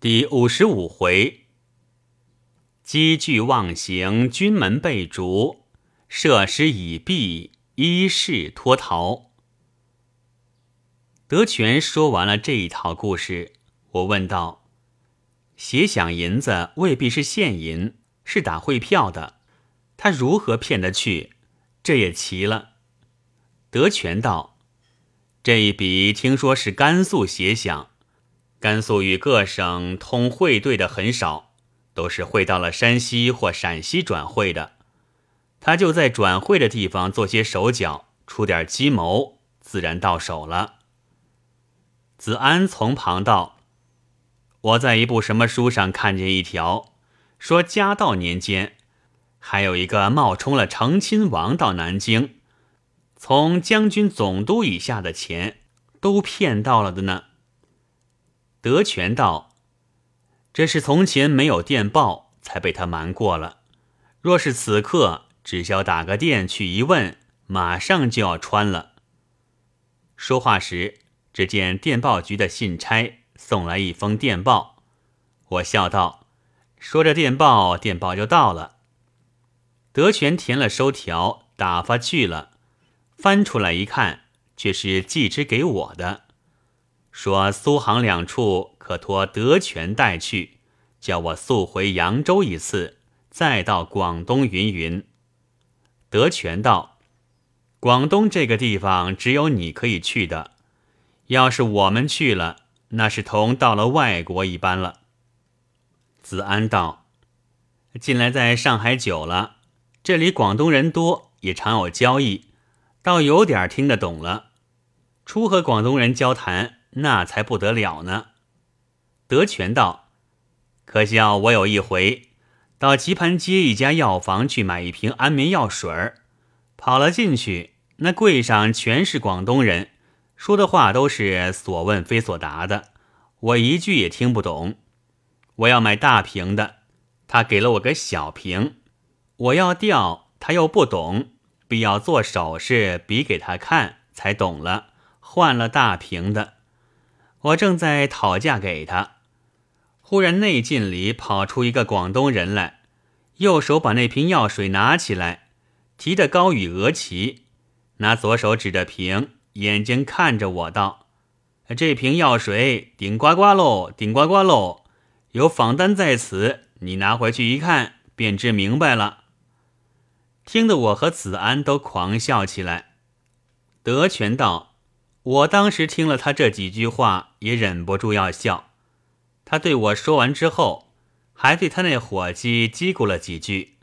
第五十五回，积聚忘形，军门被逐，设施已毕，衣饰脱逃。德全说完了这一套故事，我问道：“协饷银子未必是现银，是打汇票的，他如何骗得去？这也奇了。”德全道：“这一笔听说是甘肃协饷。”甘肃与各省通汇兑的很少，都是汇到了山西或陕西转汇的。他就在转汇的地方做些手脚，出点计谋，自然到手了。子安从旁道：“我在一部什么书上看见一条，说嘉道年间，还有一个冒充了成亲王到南京，从将军总督以下的钱都骗到了的呢。”德全道：“这是从前没有电报，才被他瞒过了。若是此刻，只需要打个电去一问，马上就要穿了。”说话时，只见电报局的信差送来一封电报。我笑道：“说着电报，电报就到了。”德全填了收条，打发去了。翻出来一看，却是季之给我的。说苏杭两处可托德全带去，叫我速回扬州一次，再到广东云云。德全道：“广东这个地方只有你可以去的，要是我们去了，那是同到了外国一般了。”子安道：“近来在上海久了，这里广东人多，也常有交易，倒有点听得懂了。初和广东人交谈。”那才不得了呢！德全道，可笑我有一回到棋盘街一家药房去买一瓶安眠药水儿，跑了进去，那柜上全是广东人，说的话都是所问非所答的，我一句也听不懂。我要买大瓶的，他给了我个小瓶，我要调，他又不懂，必要做手势比给他看，才懂了，换了大瓶的。我正在讨价给他，忽然内进里跑出一个广东人来，右手把那瓶药水拿起来，提得高与额旗，拿左手指着瓶，眼睛看着我道：“这瓶药水顶呱呱喽，顶呱呱喽，有仿单在此，你拿回去一看，便知明白了。”听得我和子安都狂笑起来。德全道。我当时听了他这几句话，也忍不住要笑。他对我说完之后，还对他那伙计叽咕了几句，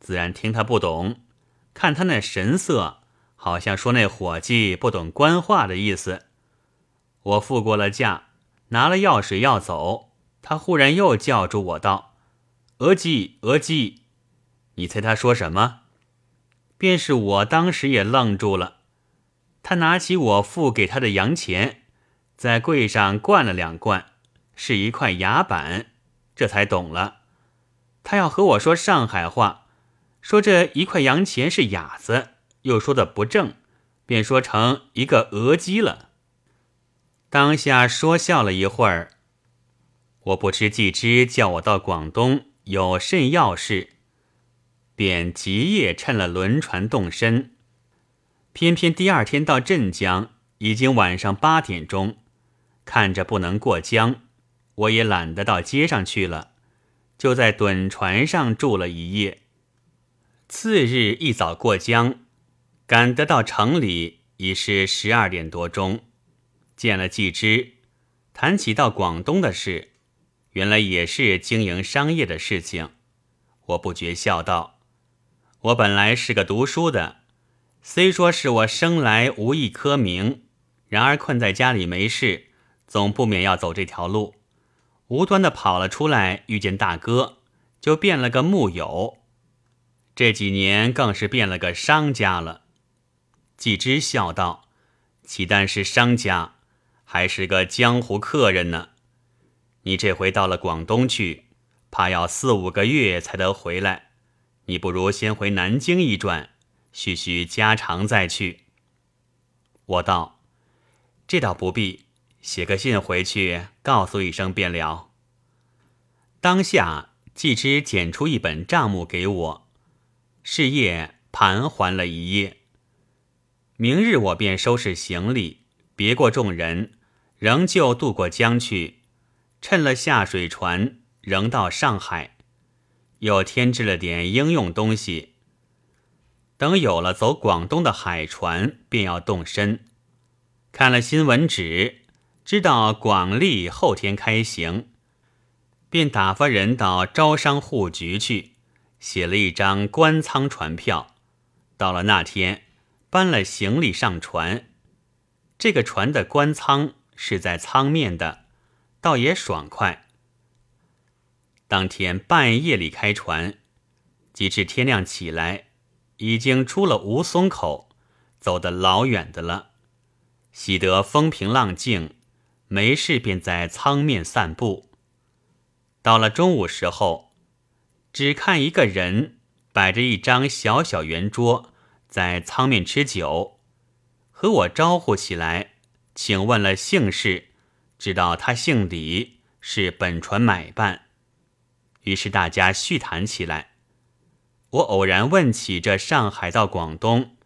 自然听他不懂。看他那神色，好像说那伙计不懂官话的意思。我付过了价，拿了药水要走，他忽然又叫住我道：“额姬，额姬！”你猜他说什么？便是我当时也愣住了。他拿起我付给他的洋钱，在柜上灌了两灌，是一块牙板，这才懂了。他要和我说上海话，说这一块洋钱是哑子，又说的不正，便说成一个鹅鸡了。当下说笑了一会儿，我不知季之叫我到广东有甚要事，便即夜趁了轮船动身。偏偏第二天到镇江，已经晚上八点钟，看着不能过江，我也懒得到街上去了，就在趸船上住了一夜。次日一早过江，赶得到城里已是十二点多钟，见了季之，谈起到广东的事，原来也是经营商业的事情，我不觉笑道：“我本来是个读书的。”虽说是我生来无一科名，然而困在家里没事，总不免要走这条路。无端的跑了出来，遇见大哥，就变了个木友。这几年更是变了个商家了。季之笑道：“岂但是商家，还是个江湖客人呢。你这回到了广东去，怕要四五个月才得回来。你不如先回南京一转。”叙叙家常再去。我道：“这倒不必，写个信回去，告诉一声便了。”当下季之捡出一本账目给我，是夜盘桓了一夜。明日我便收拾行李，别过众人，仍旧渡过江去，趁了下水船，仍到上海，又添置了点应用东西。等有了走广东的海船，便要动身。看了新闻纸，知道广利后天开行，便打发人到招商户局去，写了一张官仓船票。到了那天。搬了行李上船，这个船的官仓是在舱面的，倒也爽快。当天半夜里开船，及至天亮起来，已经出了吴淞口，走得老远的了。喜得风平浪静，没事便在舱面散步。到了中午时候，只看一个人摆着一张小小圆桌。在舱面吃酒，和我招呼起来，请问了姓氏，知道他姓李，是本船买办。于是大家叙谈起来。我偶然问起这上海到广东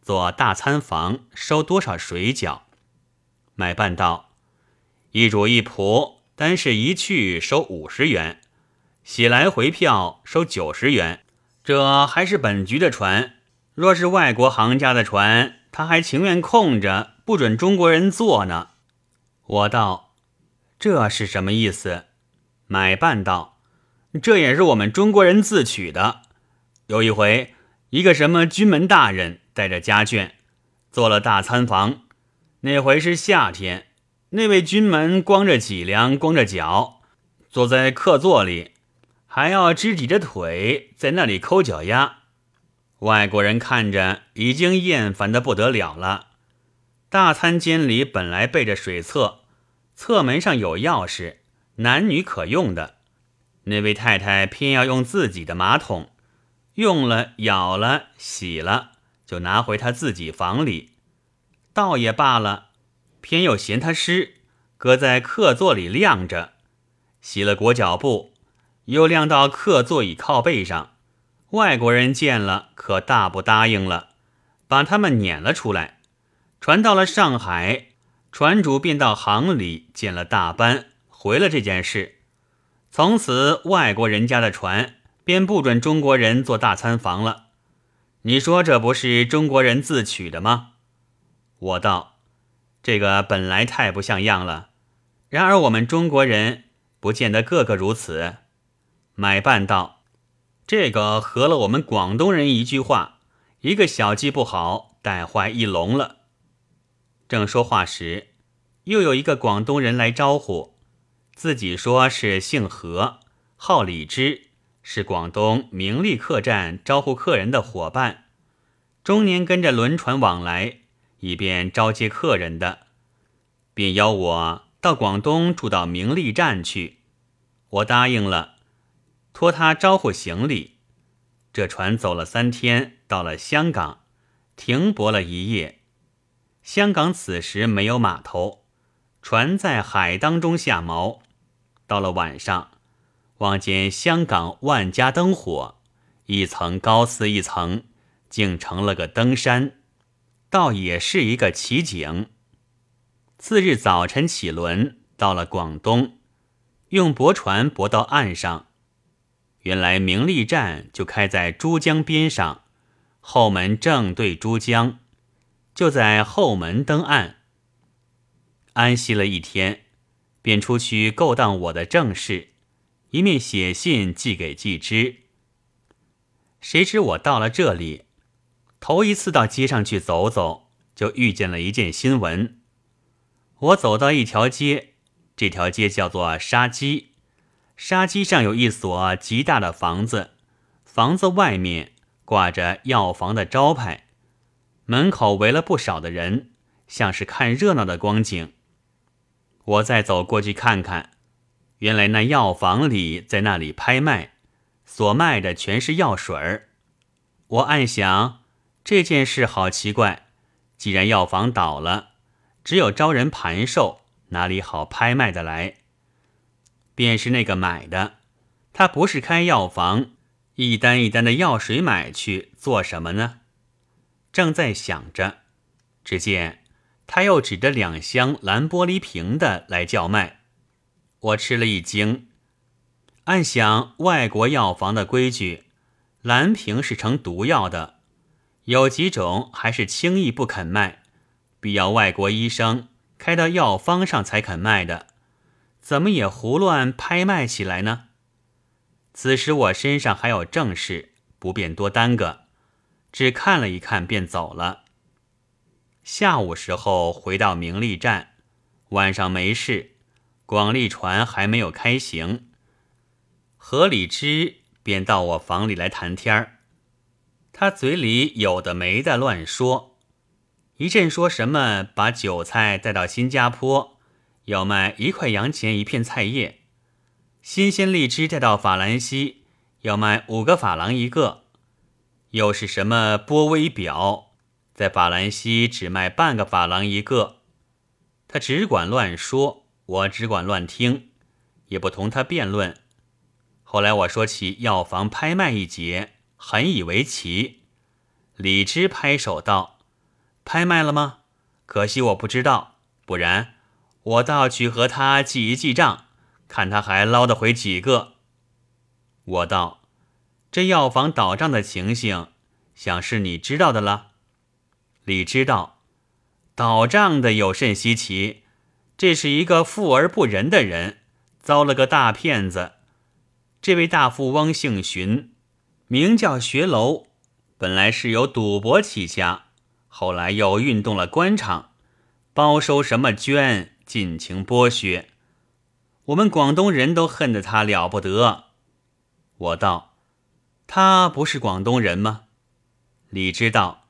做大餐房收多少水饺，买办道：一主一仆，单是一去收五十元，喜来回票收九十元。这还是本局的船。若是外国行家的船，他还情愿空着，不准中国人坐呢。我道：“这是什么意思？”买办道：“这也是我们中国人自取的。有一回，一个什么军门大人带着家眷，做了大餐房。那回是夏天，那位军门光着脊梁，光着脚，坐在客座里，还要支抵着腿在那里抠脚丫。”外国人看着已经厌烦的不得了了。大餐间里本来备着水厕，侧门上有钥匙，男女可用的。那位太太偏要用自己的马桶，用了、咬了、洗了，就拿回他自己房里。倒也罢了，偏又嫌他湿，搁在客座里晾着。洗了裹脚布，又晾到客座椅靠背上。外国人见了，可大不答应了，把他们撵了出来。船到了上海，船主便到行里见了大班，回了这件事。从此，外国人家的船便不准中国人做大餐房了。你说这不是中国人自取的吗？我道：这个本来太不像样了。然而我们中国人不见得个个如此。买办道。这个合了我们广东人一句话：“一个小鸡不好，带坏一笼了。”正说话时，又有一个广东人来招呼，自己说是姓何，号李之，是广东名利客栈招呼客人的伙伴，终年跟着轮船往来，以便招接客人的，便邀我到广东住到名利站去。我答应了。托他招呼行李，这船走了三天，到了香港，停泊了一夜。香港此时没有码头，船在海当中下锚。到了晚上，望见香港万家灯火，一层高似一层，竟成了个登山，倒也是一个奇景。次日早晨起轮，到了广东，用驳船驳到岸上。原来明利站就开在珠江边上，后门正对珠江，就在后门登岸。安息了一天，便出去勾当我的正事，一面写信寄给季之。谁知我到了这里，头一次到街上去走走，就遇见了一件新闻。我走到一条街，这条街叫做沙基。沙基上有一所极大的房子，房子外面挂着药房的招牌，门口围了不少的人，像是看热闹的光景。我再走过去看看，原来那药房里在那里拍卖，所卖的全是药水儿。我暗想这件事好奇怪，既然药房倒了，只有招人盘售，哪里好拍卖的来？便是那个买的，他不是开药房，一单一单的药水买去做什么呢？正在想着，只见他又指着两箱蓝玻璃瓶的来叫卖。我吃了一惊，暗想外国药房的规矩，蓝瓶是成毒药的，有几种还是轻易不肯卖，必要外国医生开到药方上才肯卖的，怎么也胡乱拍卖起来呢？此时我身上还有正事，不便多耽搁，只看了一看便走了。下午时候回到明利站，晚上没事。广利船还没有开行，何礼之便到我房里来谈天儿。他嘴里有的没的乱说，一阵说什么把韭菜带到新加坡要卖一块洋钱一片菜叶，新鲜荔枝带到法兰西要卖五个法郎一个，又是什么波威表在法兰西只卖半个法郎一个，他只管乱说。我只管乱听，也不同他辩论。后来我说起药房拍卖一节，很以为奇。李芝拍手道：“拍卖了吗？可惜我不知道，不然我倒去和他记一记账，看他还捞得回几个。”我道：“这药房倒账的情形，想是你知道的了。”李知道，倒账的有甚稀奇？这是一个富而不仁的人，遭了个大骗子。这位大富翁姓荀，名叫学楼，本来是由赌博起家，后来又运动了官场，包收什么捐，尽情剥削。我们广东人都恨得他了不得。我道：“他不是广东人吗？”李知道，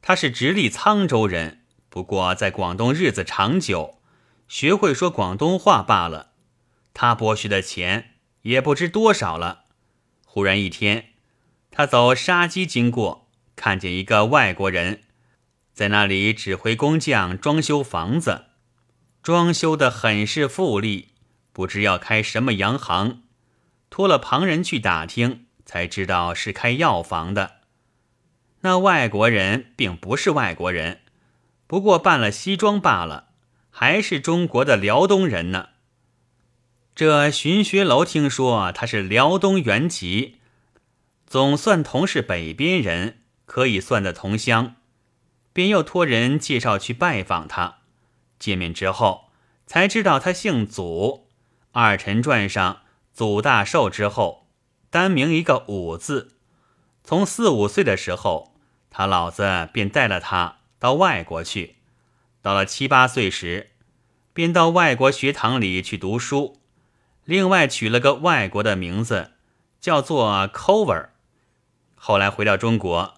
他是直隶沧州人，不过在广东日子长久。学会说广东话罢了，他剥削的钱也不知多少了。忽然一天，他走杀鸡经过，看见一个外国人在那里指挥工匠装修房子，装修的很是富丽，不知要开什么洋行。托了旁人去打听，才知道是开药房的。那外国人并不是外国人，不过扮了西装罢了。还是中国的辽东人呢。这荀学楼听说他是辽东原籍，总算同是北边人，可以算得同乡，便又托人介绍去拜访他。见面之后，才知道他姓祖，二臣传上祖大寿之后，单名一个武字。从四五岁的时候，他老子便带了他到外国去。到了七八岁时，便到外国学堂里去读书，另外取了个外国的名字，叫做 Cover。后来回到中国，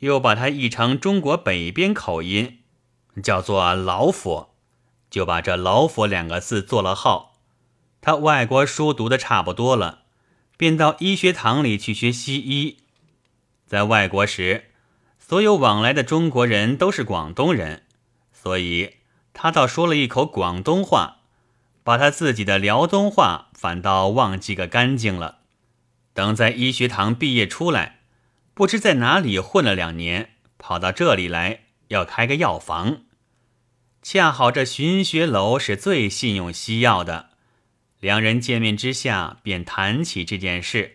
又把它译成中国北边口音，叫做老佛，就把这老佛两个字做了号。他外国书读的差不多了，便到医学堂里去学西医。在外国时，所有往来的中国人都是广东人。所以，他倒说了一口广东话，把他自己的辽东话反倒忘记个干净了。等在医学堂毕业出来，不知在哪里混了两年，跑到这里来要开个药房。恰好这寻学楼是最信用西药的，两人见面之下便谈起这件事。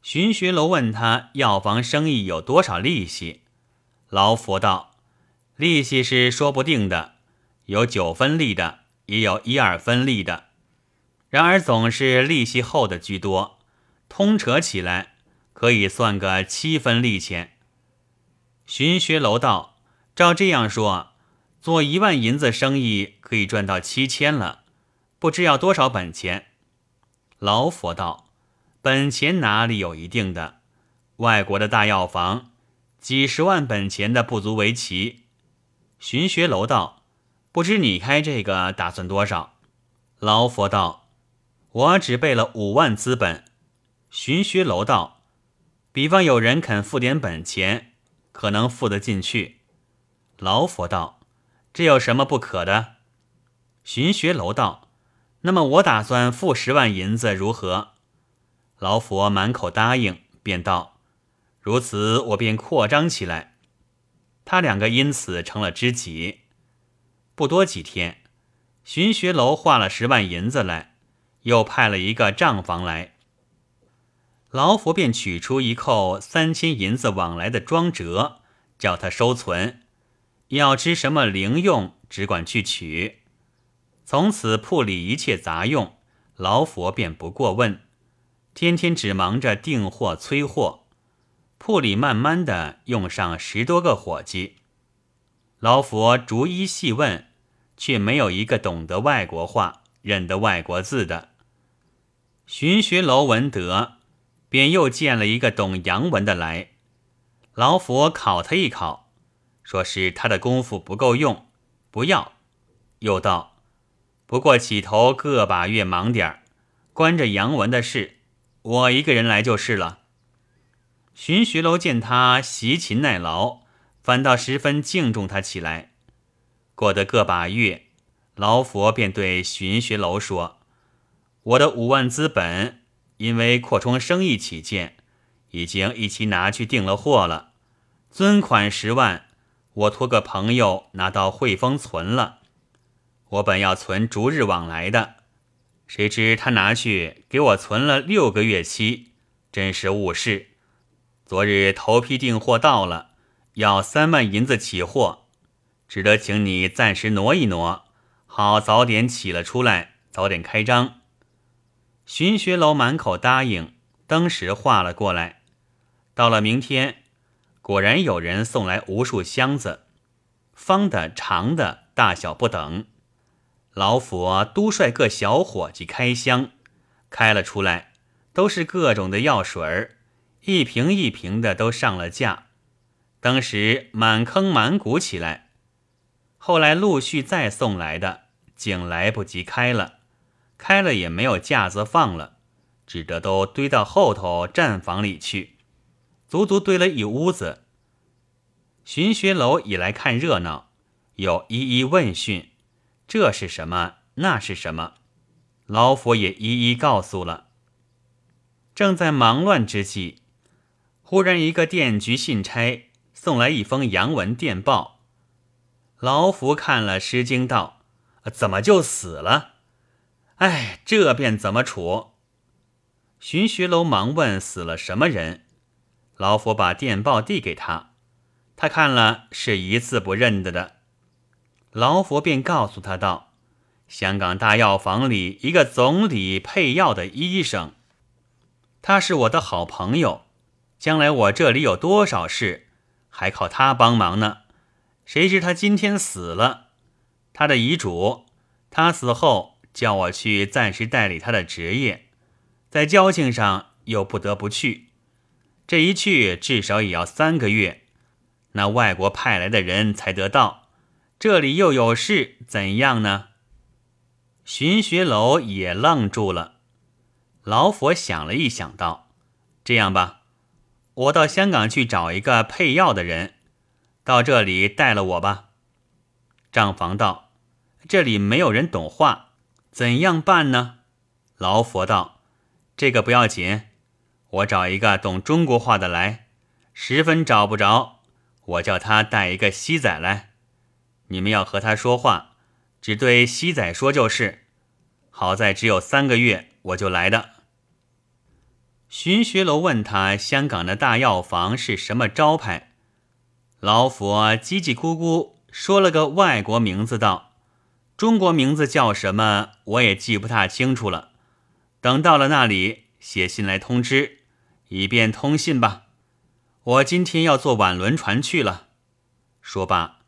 寻学楼问他药房生意有多少利息，老佛道。利息是说不定的，有九分利的，也有一二分利的。然而总是利息厚的居多，通扯起来可以算个七分利钱。寻学楼道，照这样说，做一万银子生意可以赚到七千了，不知要多少本钱。老佛道，本钱哪里有一定的？外国的大药房，几十万本钱的不足为奇。寻学楼道，不知你开这个打算多少？老佛道，我只备了五万资本。寻学楼道，比方有人肯付点本钱，可能付得进去。老佛道，这有什么不可的？寻学楼道，那么我打算付十万银子，如何？老佛满口答应，便道：“如此，我便扩张起来。”他两个因此成了知己。不多几天，寻学楼换了十万银子来，又派了一个账房来。老佛便取出一扣三千银子往来的庄折，叫他收存。要知什么零用，只管去取。从此铺里一切杂用，老佛便不过问，天天只忙着订货催货。铺里慢慢的用上十多个伙计。老佛逐一细问，却没有一个懂得外国话、认得外国字的。寻学楼文德，便又见了一个懂洋文的来。老佛考他一考。说是他的功夫不够用，不要。又道：“不过起头个把月忙点儿，关着洋文的事，我一个人来就是了。”荀学楼见他习勤耐劳，反倒十分敬重他起来。过得个把月，老佛便对荀学楼说：“我的五万资本，因为扩充生意起见，已经一起拿去订了货了，尊款十万。”我托个朋友拿到汇丰存了，我本要存逐日往来的，谁知他拿去给我存了六个月期，真是误事。昨日头批订货到了，要三万银子起货，只得请你暂时挪一挪，好早点起了出来，早点开张。寻学楼满口答应，当时画了过来。到了明天。果然有人送来无数箱子，方的、长的，大小不等。老佛都率各小伙计开箱，开了出来，都是各种的药水儿，一瓶一瓶的都上了架。当时满坑满谷起来。后来陆续再送来的，竟来不及开了，开了也没有架子放了，只得都堆到后头站房里去。足足堆了一屋子。寻学楼已来看热闹，又一一问讯，这是什么？那是什么？老佛也一一告诉了。正在忙乱之际，忽然一个电局信差送来一封洋文电报。老福看了，失惊道：“怎么就死了？哎，这便怎么处？”寻学楼忙问：“死了什么人？”老佛把电报递给他，他看了是一字不认得的。老佛便告诉他道：“香港大药房里一个总理配药的医生，他是我的好朋友，将来我这里有多少事，还靠他帮忙呢。谁知他今天死了，他的遗嘱，他死后叫我去暂时代理他的职业，在交情上又不得不去。”这一去至少也要三个月，那外国派来的人才得到。这里又有事，怎样呢？寻学楼也愣住了。老佛想了一想，道：“这样吧，我到香港去找一个配药的人，到这里带了我吧。”账房道：“这里没有人懂话，怎样办呢？”老佛道：“这个不要紧。”我找一个懂中国话的来，十分找不着，我叫他带一个西仔来。你们要和他说话，只对西仔说就是。好在只有三个月，我就来的。寻学楼问他香港的大药房是什么招牌，老佛叽叽咕咕说了个外国名字，道：“中国名字叫什么，我也记不大清楚了。等到了那里，写信来通知。”以便通信吧，我今天要坐晚轮船去了。说罢，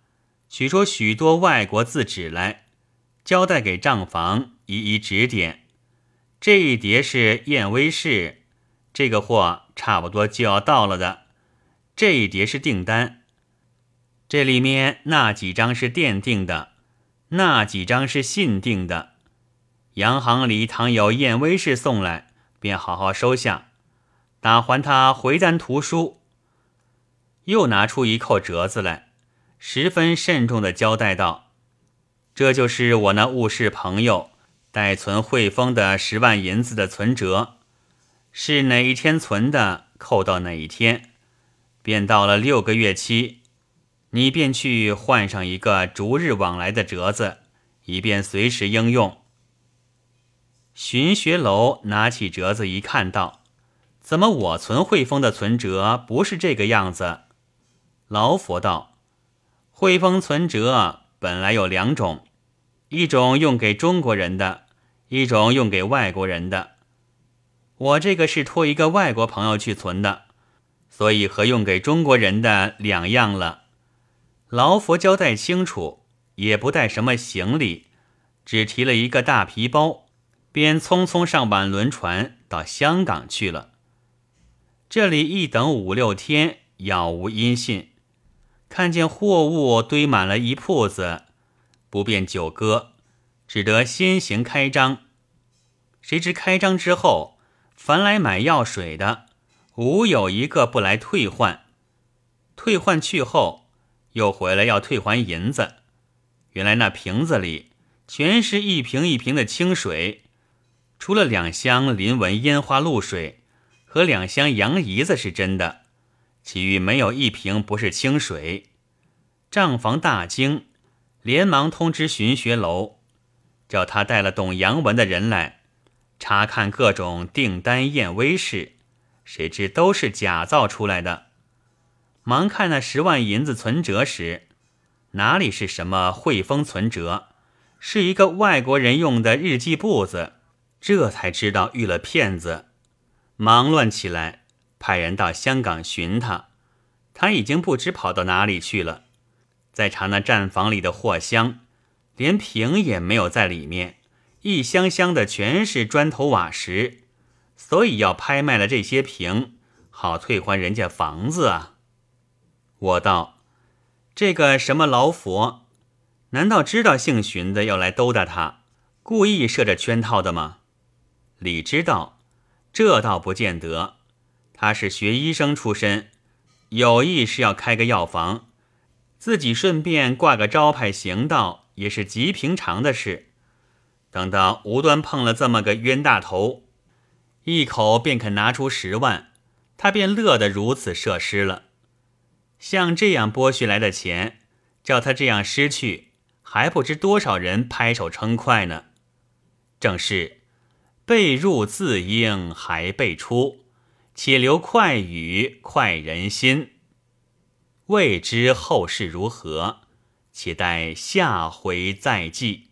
取出许多外国字纸来，交代给账房一一指点。这一叠是燕威士，这个货差不多就要到了的。这一叠是订单，这里面那几张是电订的，那几张是信订的。洋行里倘有燕威士送来，便好好收下。打还他回单图书，又拿出一扣折子来，十分慎重的交代道：“这就是我那务事朋友代存汇丰的十万银子的存折，是哪一天存的，扣到哪一天，便到了六个月期，你便去换上一个逐日往来的折子，以便随时应用。寻学楼拿起折子一看，道：“怎么我存汇丰的存折不是这个样子？”老佛道：“汇丰存折本来有两种，一种用给中国人的，一种用给外国人的。我这个是托一个外国朋友去存的，所以和用给中国人的两样了。”劳佛交代清楚，也不带什么行李，只提了一个大皮包，便匆匆上晚轮船到香港去了。这里一等五六天，杳无音信。看见货物堆满了一铺子，不便久搁，只得先行开张。谁知开张之后，凡来买药水的，无有一个不来退换。退换去后，又回来要退还银子。原来那瓶子里全是一瓶一瓶的清水，除了两箱林文烟花露水和两箱洋姨子是真的。其余没有一瓶不是清水，账房大惊，连忙通知巡学楼，叫他带了懂洋文的人来查看各种订单验威事，谁知都是假造出来的。忙看那十万银子存折时，哪里是什么汇丰存折，是一个外国人用的日记簿子，这才知道遇了骗子，忙乱起来。派人到香港寻他，他已经不知跑到哪里去了。再查那站房里的货箱，连瓶也没有在里面，一箱箱的全是砖头瓦石，所以要拍卖了这些瓶，好退还人家房子啊！我道：这个什么老佛，难道知道姓荀的要来兜搭他，故意设着圈套的吗？李知道，这倒不见得。他是学医生出身，有意是要开个药房，自己顺便挂个招牌行道，也是极平常的事。等到无端碰了这么个冤大头，一口便肯拿出十万，他便乐得如此设施了。像这样剥削来的钱，叫他这样失去，还不知多少人拍手称快呢。正是被入自应，还被出。且留快语快人心，未知后事如何，且待下回再记。